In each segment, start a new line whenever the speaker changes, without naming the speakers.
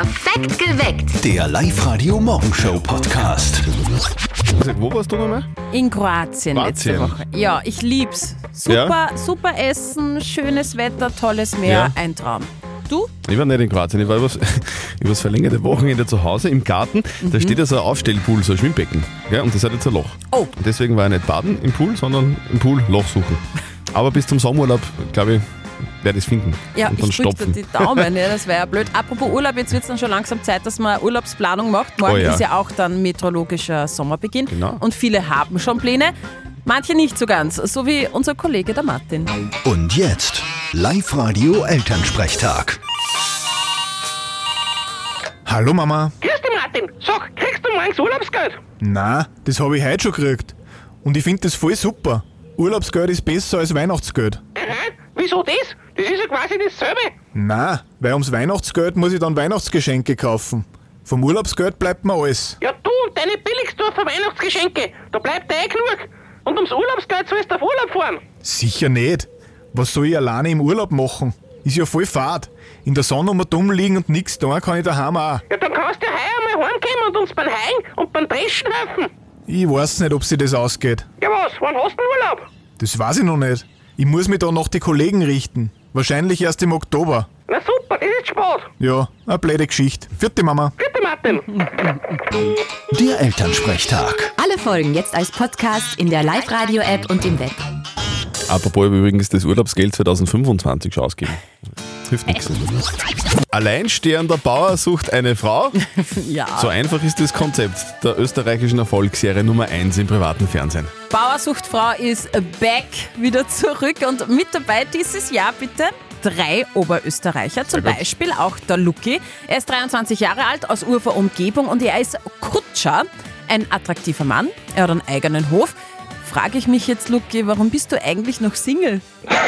Perfekt geweckt.
Der Live-Radio-Morgenshow-Podcast.
Also, wo warst du nochmal?
In Kroatien, letzte
Kroatien.
Woche. Ja, ich lieb's. Super, super Essen, schönes Wetter, tolles Meer,
Ja.
ein Traum. Du?
Ich war nicht in Kroatien, ich war übers, übers verlängerte Wochenende zu Hause im Garten. Da steht ja so ein Aufstellpool, so ein Schwimmbecken. Ja, und das hat jetzt ein Loch.
Oh.
Und deswegen war ich nicht baden im Pool, sondern im Pool Loch suchen. Aber bis zum Sommerurlaub, glaube ich, werde ich es finden.
Ja,
und dann
ich drücke
stopfen.
dir die Daumen, ja, das wäre ja blöd. Apropos Urlaub, jetzt wird es dann schon langsam Zeit, dass man Urlaubsplanung macht. Morgen
Oh ja.
ist ja auch dann meteorologischer Sommerbeginn.
Genau.
Und viele haben schon Pläne, manche nicht so ganz, so wie unser Kollege der Martin.
Und jetzt Live-Radio-Elternsprechtag.
Hallo Mama.
Grüß dich, Martin. Sag, kriegst du morgens Urlaubsgeld?
Na, das habe ich heute schon gekriegt. Und ich finde das voll super. Urlaubsgeld ist besser als Weihnachtsgeld.
Aha. Wieso das? Das ist ja quasi dasselbe.
Na, weil ums Weihnachtsgeld muss ich dann Weihnachtsgeschenke kaufen. Vom Urlaubsgeld bleibt mir alles.
Ja, du und deine Billigsdorfer Weihnachtsgeschenke. Da bleibt eh genug. Und ums Urlaubsgeld sollst du auf Urlaub fahren.
Sicher nicht. Was soll ich alleine im Urlaub machen? Ist ja voll fad. In der Sonne um dumm liegen und nix tun kann ich daheim auch.
Ja, dann kannst du ja heuer mal heimkommen und uns beim Haien und beim Dreschen helfen.
Ich weiß nicht, ob sich das ausgeht.
Ja was, wann hast du Urlaub?
Das weiß ich noch nicht. Ich muss mich da nach die Kollegen richten. Wahrscheinlich erst im Oktober.
Na super, das ist spät.
Ja, eine blöde Geschichte. Vierte Mama.
Bitte, Martin.
Der Elternsprechtag.
Alle Folgen jetzt als Podcast in der Live-Radio-App und im Web.
Apropos, ich habe übrigens das Urlaubsgeld 2025 schon ausgeben. Hilft nichts. Alleinstehender Bauer sucht eine Frau.
Ja.
So einfach ist das Konzept der österreichischen Erfolgsserie Nummer 1 im privaten Fernsehen.
Bauersuchtfrau ist back, wieder zurück und mit dabei dieses Jahr bitte drei Oberösterreicher, zum. Beispiel auch der Luki. Er ist 23 Jahre alt, aus Ufer Umgebung und er ist Kutscher, ein attraktiver Mann, er hat einen eigenen Hof. Frage ich mich jetzt, Luki, warum bist du eigentlich noch Single?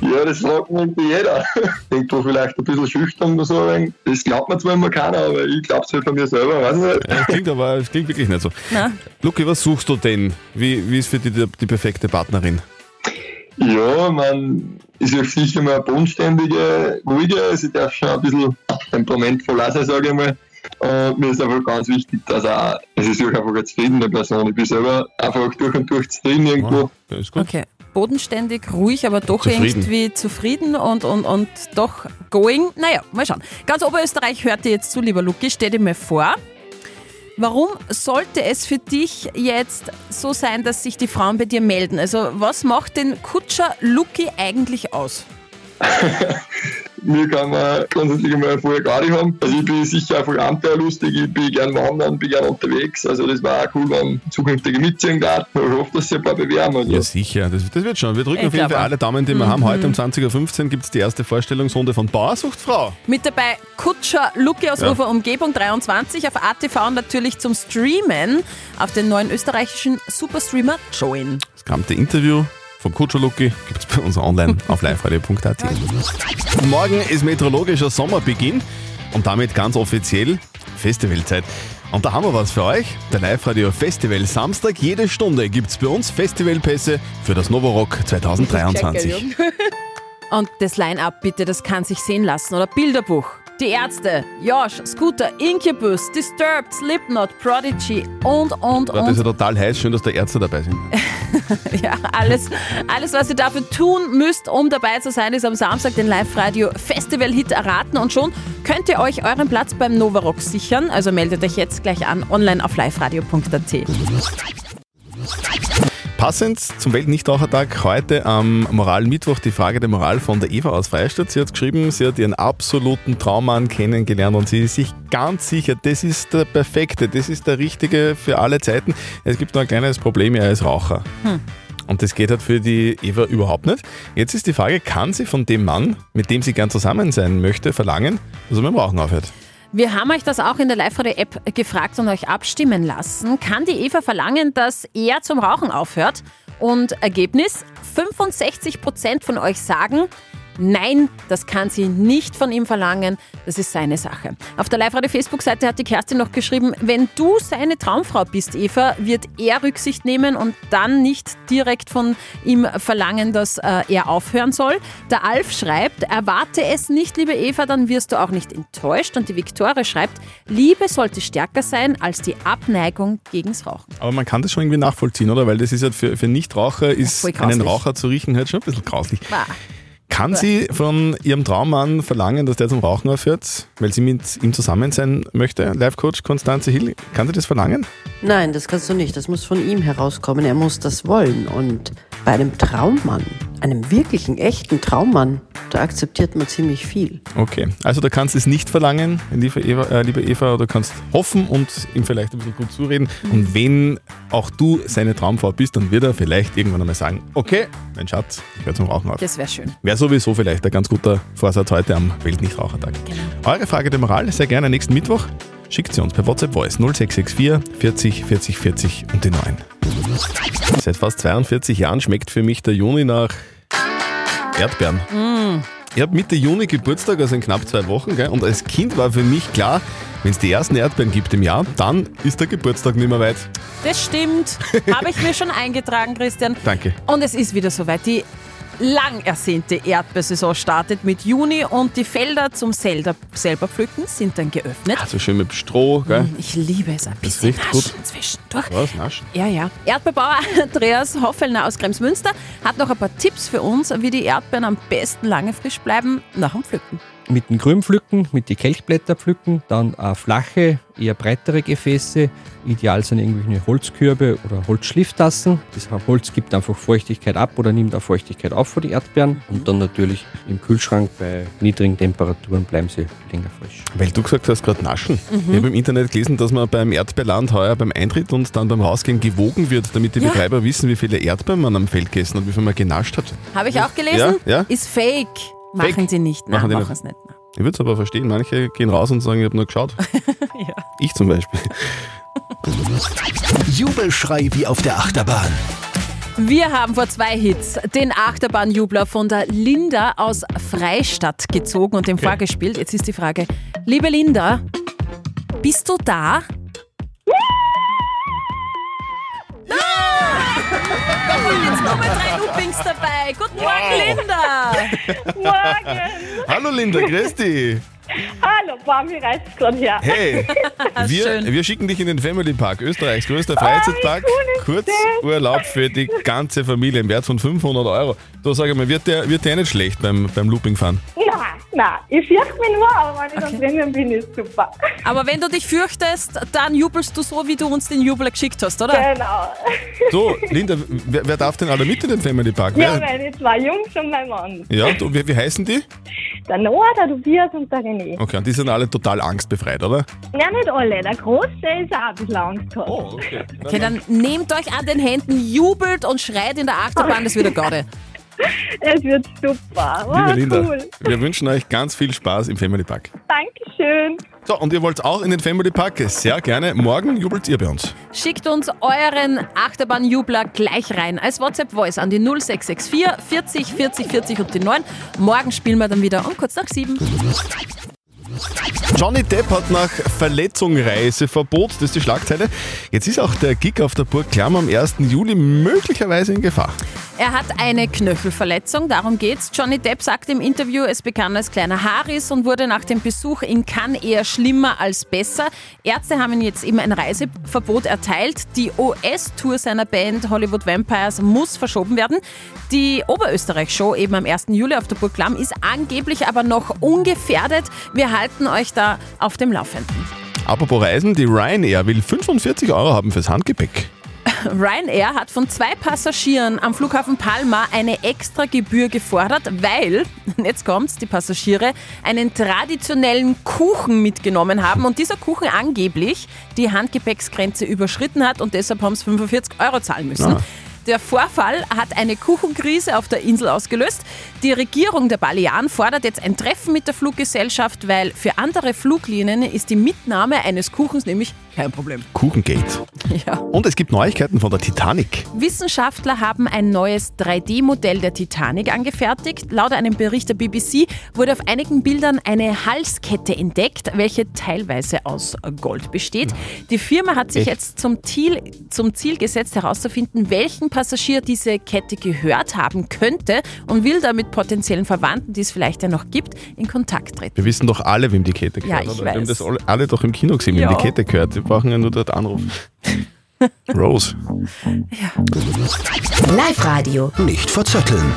Ja, das sagt mir irgendwie jeder. Irgendwo vielleicht ein bisschen schüchtern oder so. Das glaubt mir zwar immer keiner, aber ich glaube es halt von mir selber, weiß nicht.
Das klingt aber das klingt wirklich nicht so.
Na?
Luki, was suchst du denn? Wie, wie ist für dich die, die perfekte Partnerin?
Ja, man ist ja sicher mal eine bodenständige, ruhige, ich darf schon ein bisschen temperamentvoll auch sein, sage ich mal. Und mir ist einfach ganz wichtig, dass er, es ist wirklich einfach eine zufriedene Person. Ich bin selber einfach durch und durch zufrieden irgendwo.
Ja, ist gut.
Okay. Bodenständig, ruhig, aber doch
Zufrieden.
irgendwie zufrieden und, und, und doch going. Naja, mal schauen. Ganz Oberösterreich hört dir jetzt zu, lieber Luki. Stell dir mal vor, warum sollte es für dich jetzt so sein, dass sich die Frauen bei dir melden? Also, was macht den Kutscher Luki eigentlich aus?
Mir kann man grundsätzlich mal eine volle Garde haben. Also ich bin sicher einfach abenteuerlustig, ich bin gern wandern, bin gern unterwegs. Also das war auch cool, wenn zukünftige mitziehen darf. Ich hoffe, dass sich ein paar bewerben. Also.
Ja, sicher. Das, das wird schon. Wir drücken
Ich
auf jeden Fall alle Daumen, die wir haben. Heute um 20.15 Uhr gibt es die erste Vorstellungsrunde von Bauersuchtfrau.
Mit dabei Kutscher Luki aus
Ja.
Ufer Umgebung 23 auf ATV und natürlich zum Streamen auf den neuen österreichischen Superstreamer Join.
Das gesamte Interview vom Kutscher Luki gibt es bei uns online auf liveradio.at. Morgen ist meteorologischer Sommerbeginn und damit ganz offiziell Festivalzeit. Und da haben wir was für euch. Der Live-Radio Festival Samstag. Jede Stunde gibt es bei uns Festivalpässe für das Novorock 2023.
Und das Line-Up bitte, das kann sich sehen lassen. Oder Bilderbuch. Die Ärzte, Josh, Scooter, Incubus, Disturbed, Slipknot, Prodigy und, und,
Ja, das ist
und.
ja total heiß. Schön, dass da Ärzte dabei sind.
Ja, alles, alles, was ihr dafür tun müsst, um dabei zu sein, ist am Samstag den Live-Radio Festival-Hit erraten. Und schon könnt ihr euch euren Platz beim Novarock sichern. Also meldet euch jetzt gleich an, online auf liveradio.at.
Passend zum Weltnichtrauchertag heute am Moralmittwoch die Frage der Moral von der Eva aus Freistadt. Sie hat geschrieben, sie hat ihren absoluten Traummann kennengelernt und sie ist sich ganz sicher, das ist der perfekte, das ist der richtige für alle Zeiten. Es gibt nur ein kleines Problem, er ist Raucher. Und das geht halt für die Eva überhaupt nicht. Jetzt ist die Frage, kann sie von dem Mann, mit dem sie gern zusammen sein möchte, verlangen, dass er mit dem Rauchen aufhört?
Wir haben euch das auch in der Live-Radio-App gefragt und euch abstimmen lassen. Kann die Eva verlangen, dass er zum Rauchen aufhört? Und Ergebnis: 65% von euch sagen, Nein, das kann sie nicht von ihm verlangen. Das ist seine Sache. Auf der Live-Radio-Facebook-Seite hat die Kerstin noch geschrieben, wenn du seine Traumfrau bist, Eva, wird er Rücksicht nehmen und dann nicht direkt von ihm verlangen, dass äh, er aufhören soll. Der Alf schreibt, erwarte es nicht, liebe Eva, dann wirst du auch nicht enttäuscht. Und die Viktoria schreibt, Liebe sollte stärker sein als die Abneigung gegens Rauchen.
Aber man kann das schon irgendwie nachvollziehen, oder? Weil das ist halt für, für Nichtraucher, ist
voll
einen. Raucher zu riechen halt schon ein bisschen grauslich.
Bah.
Kann sie von ihrem Traummann verlangen, dass der zum Rauchen aufhört, weil sie mit ihm zusammen sein möchte? Life-Coach Konstanze Hill, kann sie das verlangen?
Nein, das kannst du nicht. Das muss von ihm herauskommen. Er muss das wollen. Und bei einem Traummann, einem wirklichen, echten Traummann, da akzeptiert man ziemlich viel.
Okay, also du kannst es nicht verlangen, liebe Eva, äh, liebe Eva, oder kannst hoffen und ihm vielleicht ein bisschen gut zureden. Und wenn auch du seine Traumfrau bist, dann wird er vielleicht irgendwann einmal sagen, okay, mein Schatz, ich höre zum Rauchen auf.
Das wäre schön.
Wäre sowieso vielleicht ein ganz guter Vorsatz heute am Weltnichtrauchertag. Eure Frage der Moral sehr gerne nächsten Mittwoch. Schickt sie uns per WhatsApp Voice 0664 40 40 40 und die 9. Seit fast 42 Jahren schmeckt für mich der Juni nach Erdbeeren. Ich habe Mitte Juni Geburtstag, also in knapp zwei Wochen. Gell? Und als Kind war für mich klar, wenn es die ersten Erdbeeren gibt im Jahr, dann ist der Geburtstag nicht mehr weit.
Das stimmt. Habe ich mir schon eingetragen, Christian.
Danke.
Und es ist wieder soweit. Die lang ersehnte Erdbeersaison startet mit Juni und die Felder zum selber, selber pflücken sind dann geöffnet.
Also schön mit Stroh. Gell?
Ich liebe es ein
Das
bisschen
riecht gut.
naschen zwischendurch.
Was? Naschen?
Ja, ja. Erdbeerbauer Andreas Hoffellner aus Kremsmünster hat noch ein paar Tipps für uns, wie die Erdbeeren am besten lange frisch bleiben nach dem Pflücken.
Mit dem Grün pflücken, mit die Kelchblätter pflücken, dann äh, flache, eher breitere Gefäße. Ideal sind irgendwelche Holzkörbe oder Holzschlifftassen. Das Holz gibt einfach Feuchtigkeit ab oder nimmt auch Feuchtigkeit auf für die Erdbeeren. Und dann natürlich im Kühlschrank bei niedrigen Temperaturen bleiben sie länger frisch.
Weil du gesagt hast, gerade naschen. Ich habe im Internet gelesen, dass man beim Erdbeerland heuer beim Eintritt und dann beim Rausgehen gewogen wird, damit die
Ja.
Betreiber wissen, wie viele Erdbeeren man am Feld gegessen hat, wie viel man genascht hat.
Habe ich auch gelesen?
Ja, ja.
Ist fake. Machen
Fake?
sie nicht.
Machen
Nein,
die
machen
nicht.
es nicht. Nein.
Ich würde es aber verstehen. Manche gehen raus und sagen, ich habe nur geschaut.
Ja.
Ich zum Beispiel.
Jubelschrei wie auf der Achterbahn.
Wir haben vor zwei Hits den Achterbahnjubler von der Linda aus Freistadt gezogen und dem vorgespielt. Jetzt ist die Frage, liebe Linda, bist du da? Jetzt nochmal drei Loopings dabei. Guten Morgen, Linda.
Morgen!
Hallo Linda, grüß dich.
Hallo, boah, mir reißt es gerade her.
Hey, wir, wir schicken dich in den Family Park, Österreichs größter Freizeitpark.
cool ist
Kurzurlaub für die ganze Familie im Wert von 500 Euro. Du sag mal, wird der, wird der nicht schlecht beim, beim Looping fahren?
Nein, ich fürchte mich nur, aber wenn ich dann drinnen bin, ist super.
Aber wenn du dich fürchtest, dann jubelst du so, wie du uns den Jubel geschickt hast, oder?
Genau.
So, Linda, wer, wer darf denn alle mit in den Family Park?
Ja,
Wer-
meine zwei Jungs und mein Mann.
ja du, wie, wie heißen die?
Der Noah, der Tobias und der René.
Okay, und die sind alle total angstbefreit, oder?
Ja, nicht alle. Der Große ist auch ein bisschen Angst gehabt.
Oh, okay.
Okay, dann nehmt euch an den Händen, jubelt und schreit in der Achterbahn, das wird eine Garde.
Es wird super.
Liebe
Wow,
Linda,
cool.
wir wünschen euch ganz viel Spaß im Family Park.
Dankeschön.
So, und ihr wollt auch in den Family Park? Sehr gerne. Morgen jubelt ihr bei uns.
Schickt uns euren Achterbahnjubler gleich rein als WhatsApp-Voice an die 0664 40 40 40 und die 9. Morgen spielen wir dann wieder um kurz nach 7.
Johnny Depp hat nach Verletzung Reiseverbot, das ist die Schlagzeile. Jetzt ist auch der Gig auf der Burg Klamm am 1. Juli möglicherweise in Gefahr.
Er hat eine Knöchelverletzung, darum geht's. Johnny Depp sagte im Interview, es begann als kleiner Haarriss und wurde nach dem Besuch in Cannes eher schlimmer als besser. Ärzte haben ihm jetzt eben ein Reiseverbot erteilt. Die OS-Tour seiner Band Hollywood Vampires muss verschoben werden. Die Oberösterreich-Show eben am 1. Juli auf der Burg Klamm ist angeblich aber noch ungefährdet. Wir halten euch da auf dem Laufenden.
Apropos Reisen, die Ryanair will 45 Euro haben fürs Handgepäck.
Ryanair hat von zwei Passagieren am Flughafen Palma eine extra Gebühr gefordert, weil, jetzt kommt's, die Passagiere einen traditionellen Kuchen mitgenommen haben und dieser Kuchen angeblich die Handgepäcksgrenze überschritten hat und deshalb haben sie 45 Euro zahlen müssen.
Ah.
Der Vorfall hat eine Kuchenkrise auf der Insel ausgelöst. Die Regierung der Balearen fordert jetzt ein Treffen mit der Fluggesellschaft, weil für andere Fluglinien ist die Mitnahme eines Kuchens nämlich Kein Problem.
Kuchengate.
Ja.
Und es gibt Neuigkeiten von der Titanic.
Wissenschaftler haben ein neues 3D-Modell der Titanic angefertigt. Laut einem Bericht der BBC wurde auf einigen Bildern eine Halskette entdeckt, welche teilweise aus Gold besteht. Die Firma hat sich
Echt?
jetzt zum Ziel, zum Ziel gesetzt, herauszufinden, welchen Passagier diese Kette gehört haben könnte und will damit potenziellen Verwandten, die es vielleicht ja noch gibt, in Kontakt treten.
Wir wissen doch alle, wem die Kette
Ja,
gehört.
ich
oder? Wir haben
weiß.
das alle, alle doch im Kino gesehen, wem
Ja.
die Kette gehört. Wir brauchen ja nur dort anrufen. Rose.
Live-Radio.
Nicht verzetteln.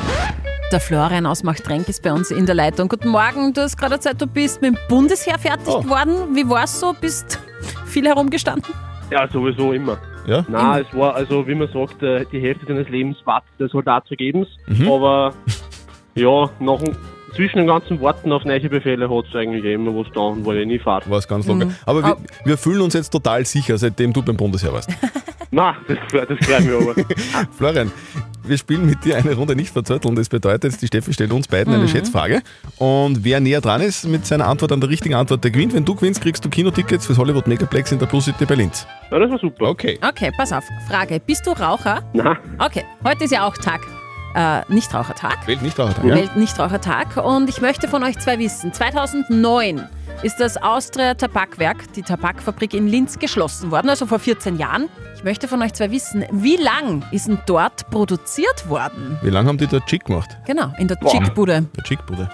Der Florian aus Machtrenk ist bei uns in der Leitung. Guten Morgen, du hast gerade erzählt, du bist mit dem Bundesheer fertig
Oh.
geworden. Wie war es so? Bist viel herumgestanden?
Ja, sowieso immer.
Ja?
Na, es war also, wie man sagt, äh, die Hälfte deines Lebens wartet der Soldat vergebens.
Mhm.
Aber ja, nach, dem- zwischen den ganzen Worten auf neue Befehle hat es eigentlich immer was da, weil ich nie fahre.
War es ganz locker.
Mhm.
Aber wir, wir fühlen uns jetzt total sicher, seitdem du beim Bundesheer warst.
Na, das, freut- das freut mich aber.
Florian, wir spielen mit dir eine Runde nicht verzötteln. Das bedeutet, die Steffi stellt uns beiden eine Schätzfrage. Und wer näher dran ist mit seiner Antwort an der richtigen Antwort, der gewinnt. Wenn du gewinnst, kriegst du Kinotickets fürs Hollywood Megaplex in der Plus City Berlin.
Ja, das war super.
Okay.
Okay, pass auf. Frage: Bist du Raucher?
Na,
Okay, heute ist ja auch Tag. Äh, Nichtrauchertag.
Wählt nicht auch ja?
Weltnichtrauchertag. Und ich möchte von euch zwei wissen: 2009 ist das Austria Tabakwerk, die Tabakfabrik in Linz, geschlossen worden, also vor 14 Jahren. Ich möchte von euch zwei wissen, wie lang ist denn dort produziert worden?
Wie lange haben die da Chick gemacht?
Genau, in der. Chickbude.
Der Chickbude.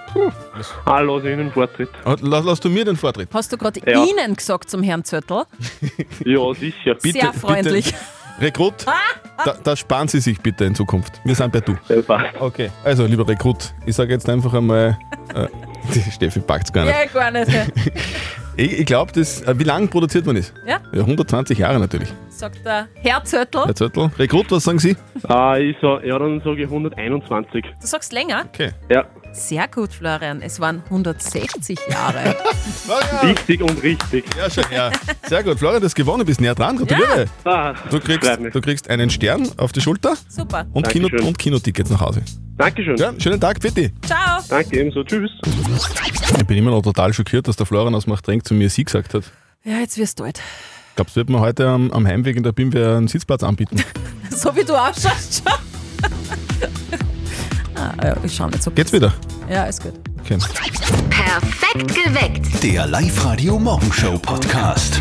ah, lass ich Ihnen Vortritt.
Ah, Lass, lass du mir den Vortritt.
Hast du gerade
Ja.
Ihnen gesagt zum Herrn Zöttl?
Ja, sicher.
Bitte,
Sehr freundlich.
Bitte. Rekrut, da, da sparen Sie sich bitte in Zukunft. Wir sind bei du.
Passt.
Okay. Also, lieber Rekrut, ich sage jetzt einfach einmal, äh, die Steffi packt es gar nicht.
Ja, gar nicht.
Ich, ich glaube, das, äh, wie lange produziert man ist?
Ja?
Ja, 120 Jahre natürlich.
Sagt der Herr Zöttl.
Herr Zöttl. Rekrut, was sagen Sie?
Ah, ich sag, ja, dann sage ich 121.
Du sagst länger?
Okay.
Ja,
Sehr gut, Florian. Es waren 160 Jahre.
richtig und richtig.
Ja, schon, ja. Sehr gut. Florian, du hast gewonnen, bist näher dran. Gratuliere.
Ah,
Du, kriegst,
freut mich.
du kriegst einen Stern auf die Schulter
Super.
und, Kino,
Dankeschön.
und Kinotickets nach Hause.
Dankeschön.
Ja, schönen Tag, bitte.
Ciao.
Danke ebenso. Tschüss.
Ich bin immer noch total schockiert, dass der Florian aus Machtrenk zu mir Sie gesagt hat.
Ja, jetzt wirst du alt.
Glaubst du, wird mir heute am, am Heimweg in der BIMWER einen Sitzplatz anbieten?
So wie du ausschaust, schon. Ah, ich schau nicht so.
Geht's wieder?
Ja, ist gut.
Okay.
Perfekt geweckt.
Der Live-Radio Morgenshow Podcast.